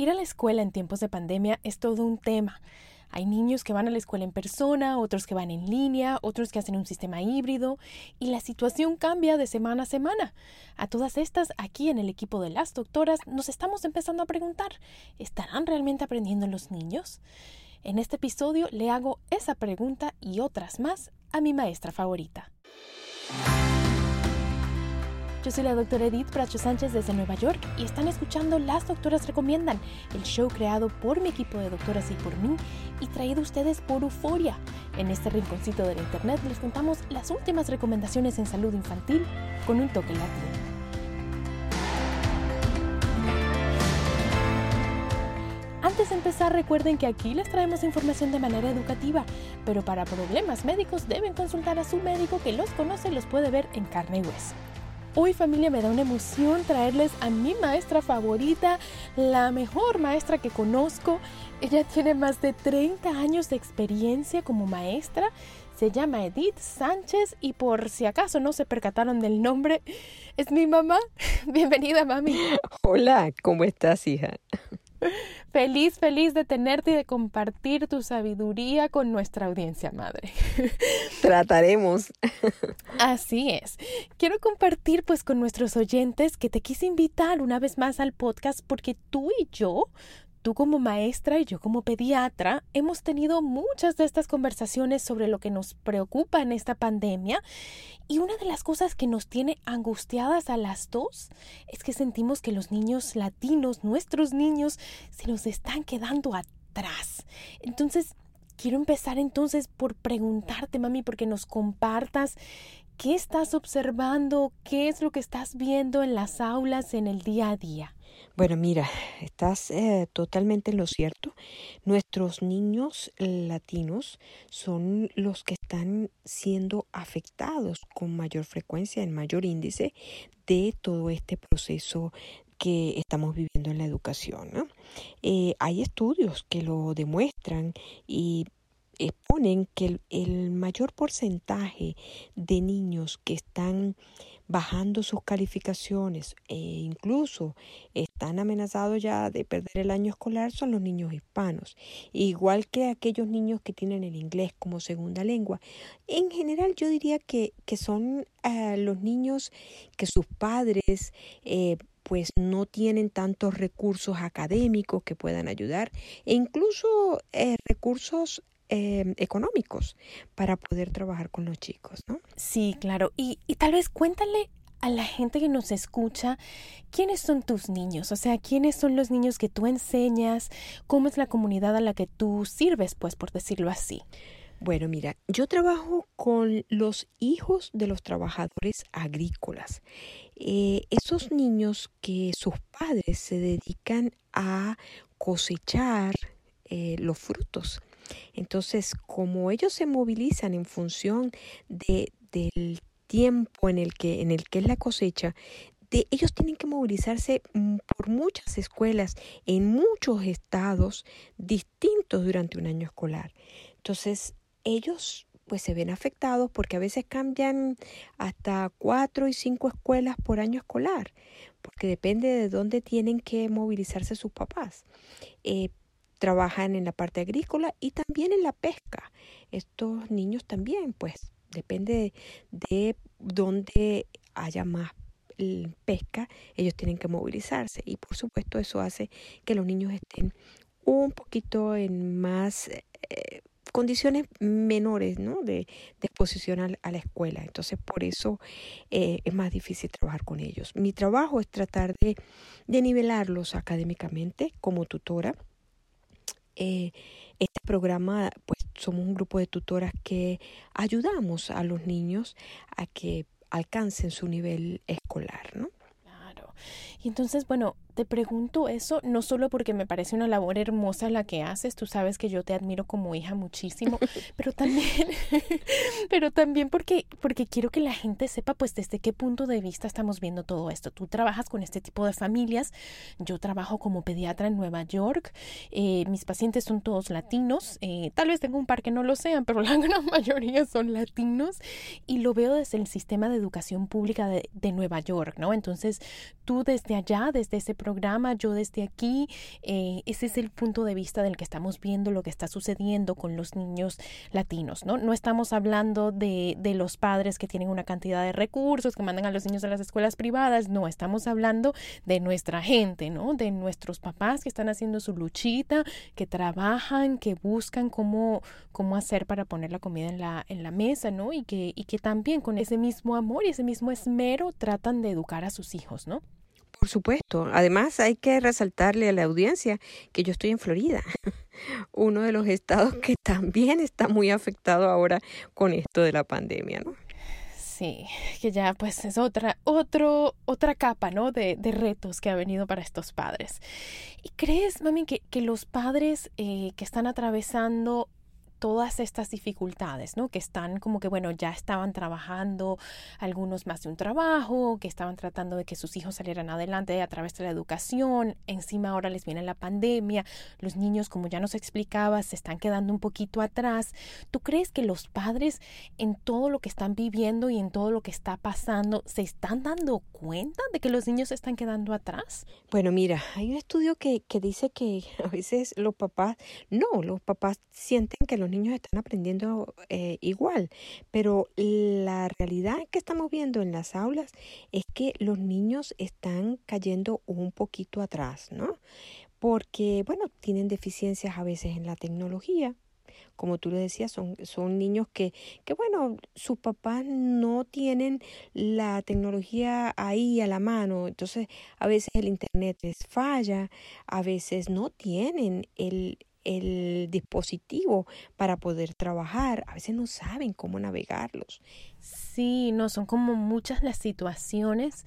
Ir a la escuela en tiempos de pandemia es todo un tema. Hay niños que van a la escuela en persona, otros que van en línea, otros que hacen un sistema híbrido y la situación cambia de semana a semana. A todas estas, aquí en el equipo de las doctoras nos estamos empezando a preguntar, ¿estarán realmente aprendiendo los niños? En este episodio le hago esa pregunta y otras más a mi maestra favorita. Yo soy la doctora Edith Bracho Sánchez desde Nueva York y están escuchando Las Doctoras Recomiendan, el show creado por mi equipo de doctoras y por mí y traído a ustedes por Euforia. En este rinconcito del internet les contamos las últimas recomendaciones en salud infantil con un toque latino. Antes de empezar, recuerden que aquí les traemos información de manera educativa, pero para problemas médicos deben consultar a su médico que los conoce y los puede ver en carne y hueso. Hoy familia me da una emoción traerles a mi maestra favorita, la mejor maestra que conozco. Ella tiene más de 30 años de experiencia como maestra. Se llama Edith Sánchez y por si acaso no se percataron del nombre, es mi mamá. Bienvenida, mami. Hola, ¿cómo estás, hija? Feliz, feliz de tenerte y de compartir tu sabiduría con nuestra audiencia madre. Trataremos. Así es. Quiero compartir pues con nuestros oyentes que te quise invitar una vez más al podcast porque tú y yo Tú como maestra y yo como pediatra hemos tenido muchas de estas conversaciones sobre lo que nos preocupa en esta pandemia y una de las cosas que nos tiene angustiadas a las dos es que sentimos que los niños latinos, nuestros niños, se nos están quedando atrás. Entonces, quiero empezar entonces por preguntarte, mami, porque nos compartas qué estás observando, qué es lo que estás viendo en las aulas en el día a día. Bueno, mira, estás eh, totalmente en lo cierto. Nuestros niños latinos son los que están siendo afectados con mayor frecuencia, en mayor índice de todo este proceso que estamos viviendo en la educación. Eh, hay estudios que lo demuestran y exponen que el mayor porcentaje de niños que están bajando sus calificaciones e incluso están amenazados ya de perder el año escolar son los niños hispanos, igual que aquellos niños que tienen el inglés como segunda lengua. En general yo diría que, que son eh, los niños que sus padres eh, pues no tienen tantos recursos académicos que puedan ayudar e incluso eh, recursos Em, económicos para poder trabajar con los chicos, ¿no? Sí, claro. Y, y tal vez cuéntale a la gente que nos escucha, ¿quiénes son tus niños? O sea, ¿quiénes son los niños que tú enseñas? ¿Cómo es la comunidad a la que tú sirves, pues, por decirlo así? Bueno, mira, yo trabajo con los hijos de los trabajadores agrícolas. Eh, esos niños que sus padres se dedican a cosechar eh, los frutos entonces, como ellos se movilizan en función de, del tiempo en el que, en el que es la cosecha, de, ellos tienen que movilizarse mm, por muchas escuelas en muchos estados distintos durante un año escolar. Entonces, ellos pues se ven afectados porque a veces cambian hasta cuatro y cinco escuelas por año escolar, porque depende de dónde tienen que movilizarse sus papás. Eh, trabajan en la parte agrícola y también en la pesca. Estos niños también, pues, depende de dónde haya más pesca, ellos tienen que movilizarse y por supuesto eso hace que los niños estén un poquito en más eh, condiciones menores ¿no? de, exposición a, la escuela. Entonces, por eso eh, es más difícil trabajar con ellos. Mi trabajo es tratar de, de nivelarlos académicamente como tutora eh, este programa, pues somos un grupo de tutoras que ayudamos a los niños a que alcancen su nivel escolar, ¿no? Claro. Y entonces, bueno, te pregunto eso no solo porque me parece una labor hermosa la que haces, tú sabes que yo te admiro como hija muchísimo, pero también, pero también porque, porque quiero que la gente sepa pues desde qué punto de vista estamos viendo todo esto. Tú trabajas con este tipo de familias, yo trabajo como pediatra en Nueva York, eh, mis pacientes son todos latinos, eh, tal vez tengo un par que no lo sean, pero la gran mayoría son latinos y lo veo desde el sistema de educación pública de, de Nueva York, ¿no? Entonces, tú desde allá, desde ese programa, programa, yo desde aquí, eh, ese es el punto de vista del que estamos viendo lo que está sucediendo con los niños latinos, ¿no? No estamos hablando de, de los padres que tienen una cantidad de recursos, que mandan a los niños a las escuelas privadas, no, estamos hablando de nuestra gente, ¿no? De nuestros papás que están haciendo su luchita, que trabajan, que buscan cómo, cómo hacer para poner la comida en la, en la mesa, ¿no? Y que, y que también con ese mismo amor y ese mismo esmero tratan de educar a sus hijos, ¿no? Por supuesto. Además, hay que resaltarle a la audiencia que yo estoy en Florida, uno de los estados que también está muy afectado ahora con esto de la pandemia, ¿no? Sí, que ya pues es otra, otro, otra capa, ¿no? De, de retos que ha venido para estos padres. ¿Y crees, mami, que, que los padres eh, que están atravesando todas estas dificultades, ¿no? Que están como que, bueno, ya estaban trabajando algunos más de un trabajo, que estaban tratando de que sus hijos salieran adelante a través de la educación, encima ahora les viene la pandemia, los niños, como ya nos explicabas, se están quedando un poquito atrás. ¿Tú crees que los padres en todo lo que están viviendo y en todo lo que está pasando se están dando cuenta de que los niños se están quedando atrás? Bueno, mira, hay un estudio que, que dice que a veces los papás, no, los papás sienten que los niños están aprendiendo eh, igual, pero la realidad que estamos viendo en las aulas es que los niños están cayendo un poquito atrás, ¿no? Porque, bueno, tienen deficiencias a veces en la tecnología, como tú le decías, son, son niños que, que, bueno, sus papás no tienen la tecnología ahí a la mano, entonces a veces el Internet les falla, a veces no tienen el, el dispositivo para poder trabajar. A veces no saben cómo navegarlos. Sí, no, son como muchas las situaciones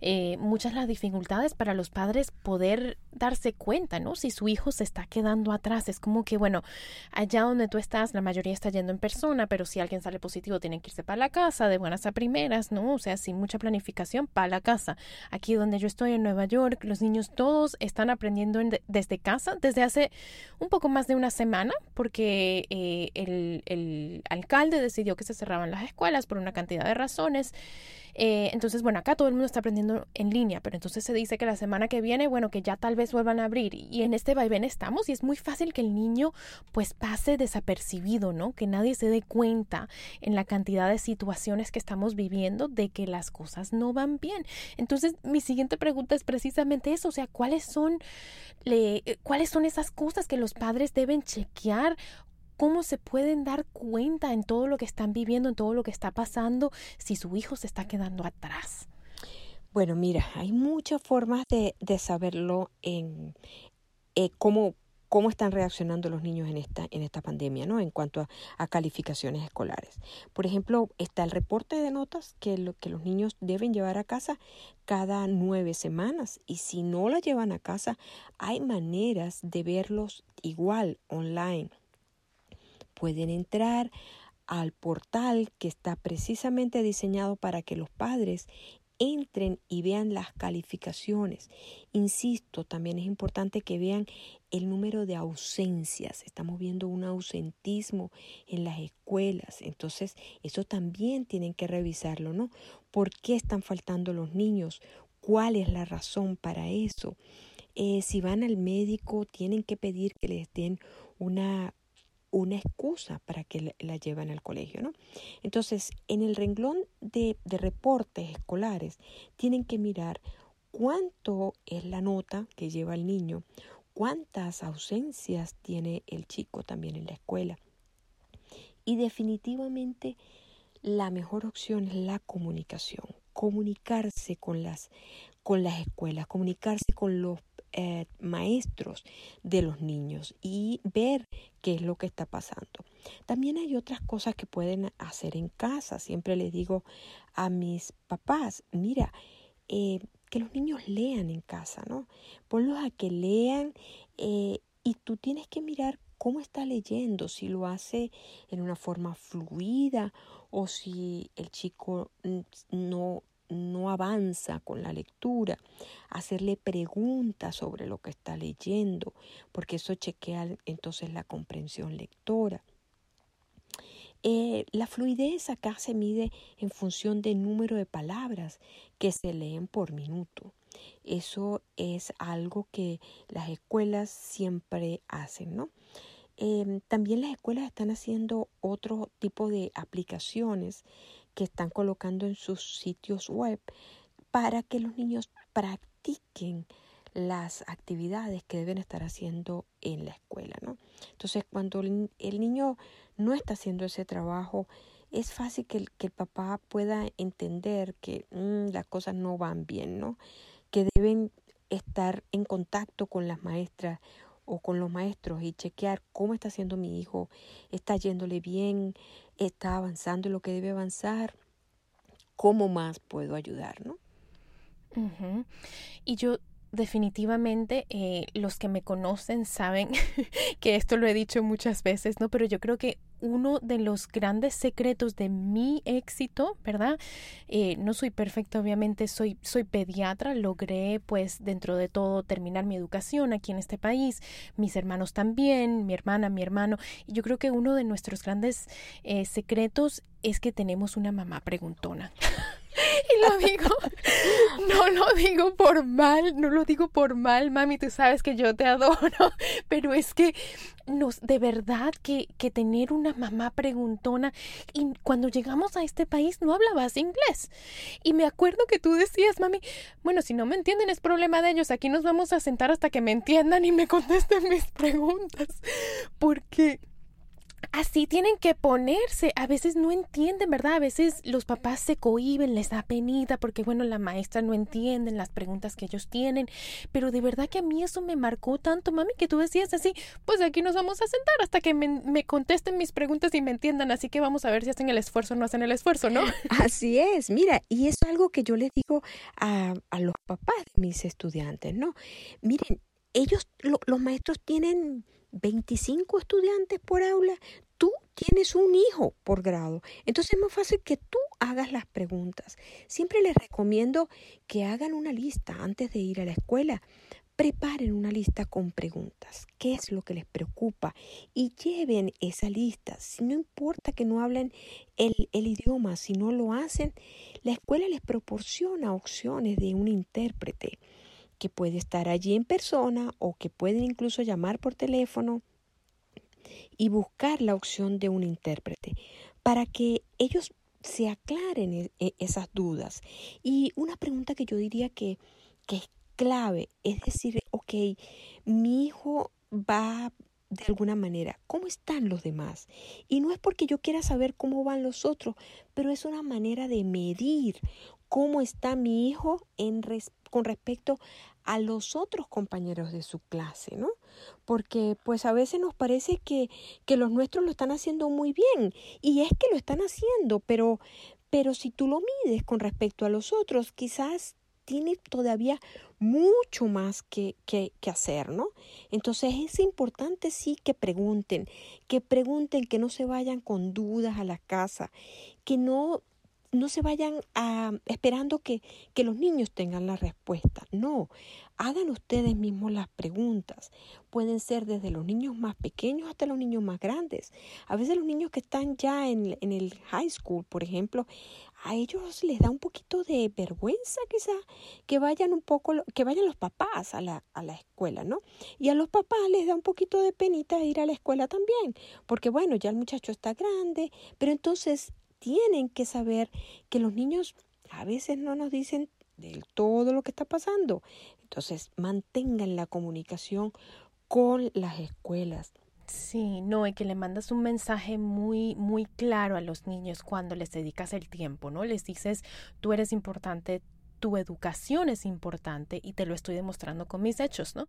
eh, muchas las dificultades para los padres poder darse cuenta, ¿no? Si su hijo se está quedando atrás. Es como que, bueno, allá donde tú estás, la mayoría está yendo en persona, pero si alguien sale positivo, tienen que irse para la casa, de buenas a primeras, ¿no? O sea, sin mucha planificación, para la casa. Aquí donde yo estoy en Nueva York, los niños todos están aprendiendo desde casa desde hace un poco más de una semana, porque eh, el, el alcalde decidió que se cerraban las escuelas por una cantidad de razones. Eh, entonces, bueno, acá todo el mundo está aprendiendo en línea, pero entonces se dice que la semana que viene, bueno, que ya tal vez vuelvan a abrir. Y en este vaivén estamos y es muy fácil que el niño pues pase desapercibido, ¿no? Que nadie se dé cuenta en la cantidad de situaciones que estamos viviendo de que las cosas no van bien. Entonces, mi siguiente pregunta es precisamente eso, o sea, ¿cuáles son, le, cuáles son esas cosas que los padres deben chequear cómo se pueden dar cuenta en todo lo que están viviendo, en todo lo que está pasando, si su hijo se está quedando atrás. Bueno, mira, hay muchas formas de, de saberlo en eh, cómo, cómo están reaccionando los niños en esta, en esta pandemia, ¿no? En cuanto a, calificaciones escolares. Por ejemplo, está el reporte de notas que, que los niños deben llevar a casa cada nueve semanas. Y si no la llevan a casa, hay maneras de verlos igual online pueden entrar al portal que está precisamente diseñado para que los padres entren y vean las calificaciones. Insisto, también es importante que vean el número de ausencias. Estamos viendo un ausentismo en las escuelas. Entonces, eso también tienen que revisarlo, ¿no? ¿Por qué están faltando los niños? ¿Cuál es la razón para eso? Eh, si van al médico, tienen que pedir que les den una una excusa para que la lleven al colegio, ¿no? Entonces, en el renglón de, reportes escolares, tienen que mirar cuánto es la nota que lleva el niño, cuántas ausencias tiene el chico también en la escuela. Y definitivamente la mejor opción es la comunicación, comunicarse con las, con las escuelas, comunicarse con los eh, maestros de los niños y ver qué es lo que está pasando. También hay otras cosas que pueden hacer en casa. Siempre les digo a mis papás, mira, eh, que los niños lean en casa, ¿no? Ponlos a que lean eh, y tú tienes que mirar cómo está leyendo, si lo hace en una forma fluida o si el chico no no avanza con la lectura, hacerle preguntas sobre lo que está leyendo, porque eso chequea entonces la comprensión lectora. Eh, la fluidez acá se mide en función del número de palabras que se leen por minuto. Eso es algo que las escuelas siempre hacen, ¿no? Em, también las escuelas están haciendo otro tipo de aplicaciones que están colocando en sus sitios web para que los niños practiquen las actividades que deben estar haciendo en la escuela, ¿no? Entonces, cuando el, niño no está haciendo ese trabajo, es fácil que el, papá pueda entender que mm, las cosas no van bien, ¿no? Que deben estar en contacto con las maestras o con los maestros y chequear cómo está haciendo mi hijo, está yéndole bien, está avanzando lo que debe avanzar, cómo más puedo ayudar, ¿no? Y yo definitivamente eh, los que me conocen saben que esto lo he dicho muchas veces, ¿no? Pero yo creo que uno de los grandes secretos de mi éxito, ¿verdad? Eh, no soy perfecta, obviamente, soy, soy pediatra, logré pues dentro de todo terminar mi educación aquí en este país, mis hermanos también, mi hermana, mi hermano, y yo creo que uno de nuestros grandes eh, secretos es que tenemos una mamá preguntona. y lo digo, no lo digo por mal, no lo digo por mal, mami, tú sabes que yo te adoro, pero es que nos, de verdad que, que tener una mamá preguntona, y cuando llegamos a este país no hablabas inglés. Y me acuerdo que tú decías, mami, bueno, si no me entienden es problema de ellos, aquí nos vamos a sentar hasta que me entiendan y me contesten mis preguntas, porque así tienen que ponerse. A veces no entienden, ¿verdad? A veces los papás se cohiben, les da penita porque, bueno, la maestra no entiende las preguntas que ellos tienen. Pero de verdad que a mí eso me marcó tanto, mami, que tú decías así, pues aquí nos vamos a sentar hasta que me, contesten mis preguntas y me entiendan. Así que vamos a ver si hacen el esfuerzo o no hacen el esfuerzo, ¿no? Así es, mira, y es algo que yo les digo a, a los papás de mis estudiantes, ¿no? Miren, ellos, los maestros tienen 25 estudiantes por aula, tú tienes un hijo por grado. Entonces es más fácil que tú hagas las preguntas. Siempre les recomiendo que hagan una lista antes de ir a la escuela. Preparen una lista con preguntas. ¿Qué es lo que les preocupa? Y lleven esa lista. No importa que no hablen el, el idioma, si no lo hacen, la escuela les proporciona opciones de un intérprete que puede estar allí en persona o que pueden incluso llamar por teléfono y buscar la opción de un intérprete para que ellos se aclaren e, e, esas dudas. Y una pregunta que yo diría que, que es clave es decir, ok, mi hijo va de alguna manera, ¿cómo están los demás? Y no es porque yo quiera saber cómo van los otros, pero es una manera de medir cómo está mi hijo con respecto a los otros compañeros de su clase, ¿no? Porque pues a veces nos parece que, que los nuestros lo están haciendo muy bien y es que lo están haciendo, pero, pero si tú lo mides con respecto a los otros, quizás tiene todavía mucho más que, que, que, hacer, ¿no? Entonces es importante sí que pregunten, que pregunten, que no se vayan con dudas a la casa, que no no se vayan a, esperando que, que los niños tengan la respuesta. No, hagan ustedes mismos las preguntas. Pueden ser desde los niños más pequeños hasta los niños más grandes. A veces los niños que están ya en, en el high school, por ejemplo, a ellos les da un poquito de vergüenza quizá que vayan un poco, que vayan los papás a la, a la escuela, ¿no? Y a los papás les da un poquito de penita ir a la escuela también, porque bueno, ya el muchacho está grande, pero entonces tienen que saber que los niños a veces no nos dicen del todo lo que está pasando. Entonces, mantengan la comunicación con las escuelas. Sí, no, y que le mandas un mensaje muy, muy claro a los niños cuando les dedicas el tiempo, ¿no? Les dices, tú eres importante, tu educación es importante y te lo estoy demostrando con mis hechos, ¿no?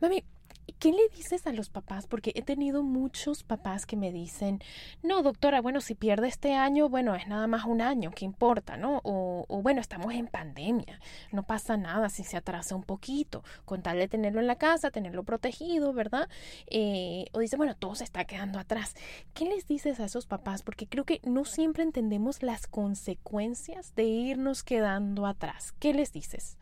Mami, ¿qué le dices a los papás? Porque he tenido muchos papás que me dicen, no, doctora, bueno, si pierde este año, bueno, es nada más un año, ¿qué importa, no? O, bueno, estamos en pandemia, no pasa nada si se atrasa un poquito, con tal de tenerlo en la casa, tenerlo protegido, ¿verdad? Eh, o dice, bueno, todo se está quedando atrás. ¿Qué les dices a esos papás? Porque creo que no siempre entendemos las consecuencias de irnos quedando atrás. ¿Qué les dices?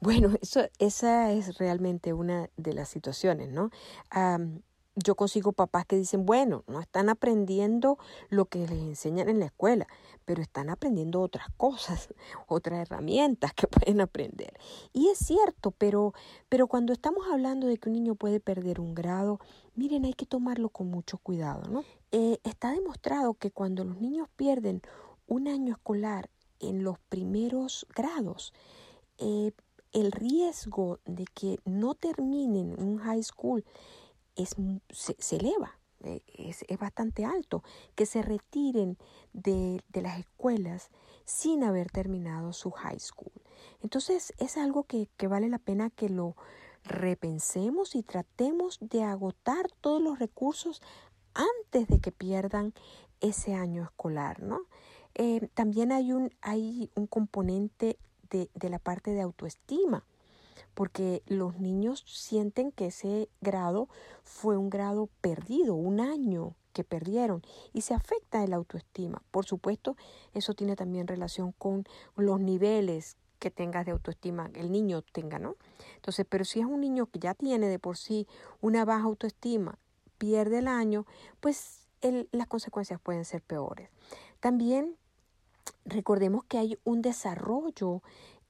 Bueno, eso, esa es realmente una de las situaciones, ¿no? Am, yo consigo papás que dicen, bueno, no están aprendiendo lo que les enseñan en la escuela, pero están aprendiendo otras cosas, otras herramientas que pueden aprender. Y es cierto, pero, pero cuando estamos hablando de que un niño puede perder un grado, miren, hay que tomarlo con mucho cuidado, ¿no? Eh, está demostrado que cuando los niños pierden un año escolar en los primeros grados, eh, el riesgo de que no terminen un high school es, se, eleva, eh, es, es, bastante alto, que se retiren de, de, las escuelas sin haber terminado su high school. Entonces es algo que, que vale la pena que lo repensemos y tratemos de agotar todos los recursos antes de que pierdan ese año escolar, ¿no? Eh, también hay un, hay un componente de, la parte de autoestima, porque los niños sienten que ese grado fue un grado perdido, un año que perdieron y se afecta el autoestima. Por supuesto, eso tiene también relación con los niveles que tengas de autoestima, el niño tenga, ¿no? Entonces, pero si es un niño que ya tiene de por sí una baja autoestima, pierde el año, pues las consecuencias pueden ser peores. También recordemos que hay un desarrollo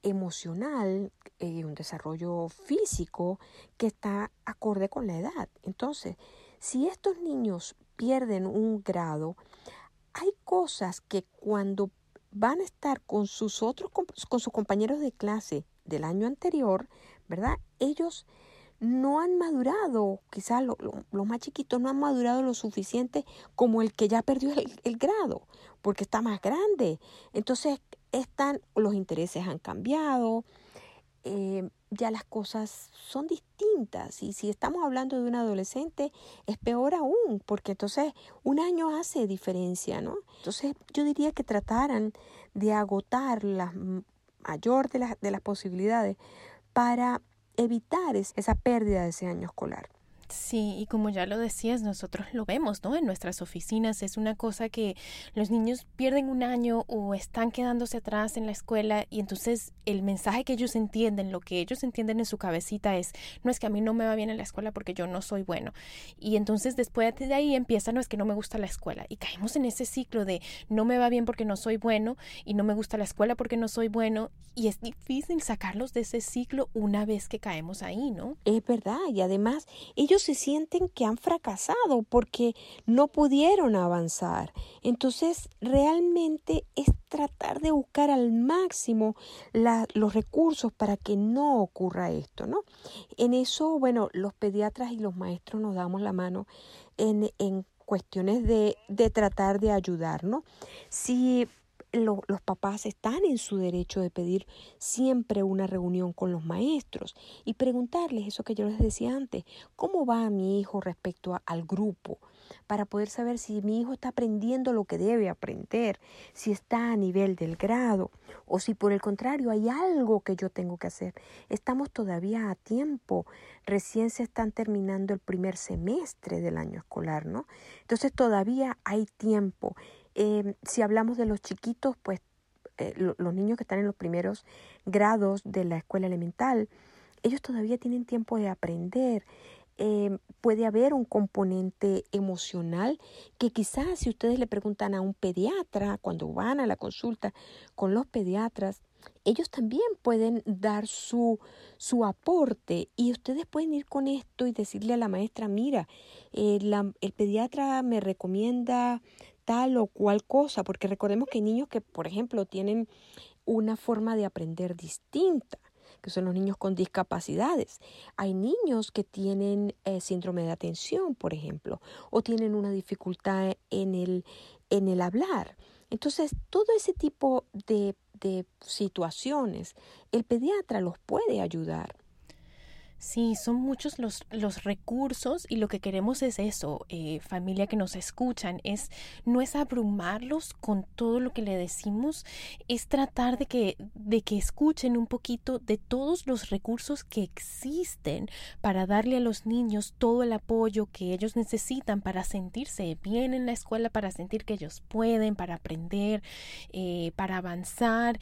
emocional eh, un desarrollo físico que está acorde con la edad. Entonces, si estos niños pierden un grado, hay cosas que cuando van a estar con sus otros con sus compañeros de clase del año anterior, ¿verdad? Ellos no han madurado, quizás los lo, más chiquitos no han madurado lo suficiente como el que ya perdió el, el grado, porque está más grande. Entonces, están, los intereses han cambiado, eh, ya las cosas son distintas. Y si estamos hablando de un adolescente, es peor aún, porque entonces un año hace diferencia, ¿no? Entonces, yo diría que trataran de agotar la mayor de, las de las posibilidades para evitar esa pérdida de ese año escolar. Sí, y como ya lo decías, nosotros lo vemos, ¿no? En nuestras oficinas es una cosa que los niños pierden un año o están quedándose atrás en la escuela y entonces el mensaje que ellos entienden, lo que ellos entienden en su cabecita es, no es que a mí no me va bien en la escuela porque yo no soy bueno. Y entonces después de ahí empieza, no es que no me gusta la escuela y caemos en ese ciclo de no me va bien porque no soy bueno y no me gusta la escuela porque no soy bueno y es difícil sacarlos de ese ciclo una vez que caemos ahí, ¿no? Es verdad y además ellos se sienten que han fracasado porque no pudieron avanzar. Entonces, realmente es tratar de buscar al máximo los recursos para que no ocurra esto, ¿no? En eso, bueno, los pediatras y los maestros nos damos la mano en, en cuestiones de, de tratar de ayudar, ¿no? Si lo, los papás están en su derecho de pedir siempre una reunión con los maestros y preguntarles eso que yo les decía antes, ¿cómo va mi hijo respecto al grupo? Para poder saber si mi hijo está aprendiendo lo que debe aprender, si está a nivel del grado o si por el contrario hay algo que yo tengo que hacer. Estamos todavía a tiempo, recién se están terminando el primer semestre del año escolar, ¿no? Entonces todavía hay tiempo. Em, si hablamos de los chiquitos, pues eh, los niños que están en los primeros grados de la escuela elemental, ellos todavía tienen tiempo de aprender. Em, puede haber un componente emocional que quizás si ustedes le preguntan a un pediatra cuando van a la consulta con los pediatras, ellos también pueden dar su, su aporte y ustedes pueden ir con esto y decirle a la maestra, mira, eh, el pediatra me recomienda tal o cual cosa, porque recordemos que hay niños que, por ejemplo, tienen una forma de aprender distinta que son los niños con discapacidades. Hay niños que tienen eh, síndrome de atención, por ejemplo, o tienen una dificultad en el, en el hablar. Entonces, todo ese tipo de, de situaciones, el pediatra los puede ayudar. Sí, son muchos los, los recursos y lo que queremos es eso, eh, familia que nos escuchan, es no es abrumarlos con todo lo que le decimos, es tratar de que, de que escuchen un poquito de todos los recursos que existen para darle a los niños todo el apoyo que ellos necesitan para sentirse bien en la escuela, para sentir que ellos pueden, para aprender, eh, para avanzar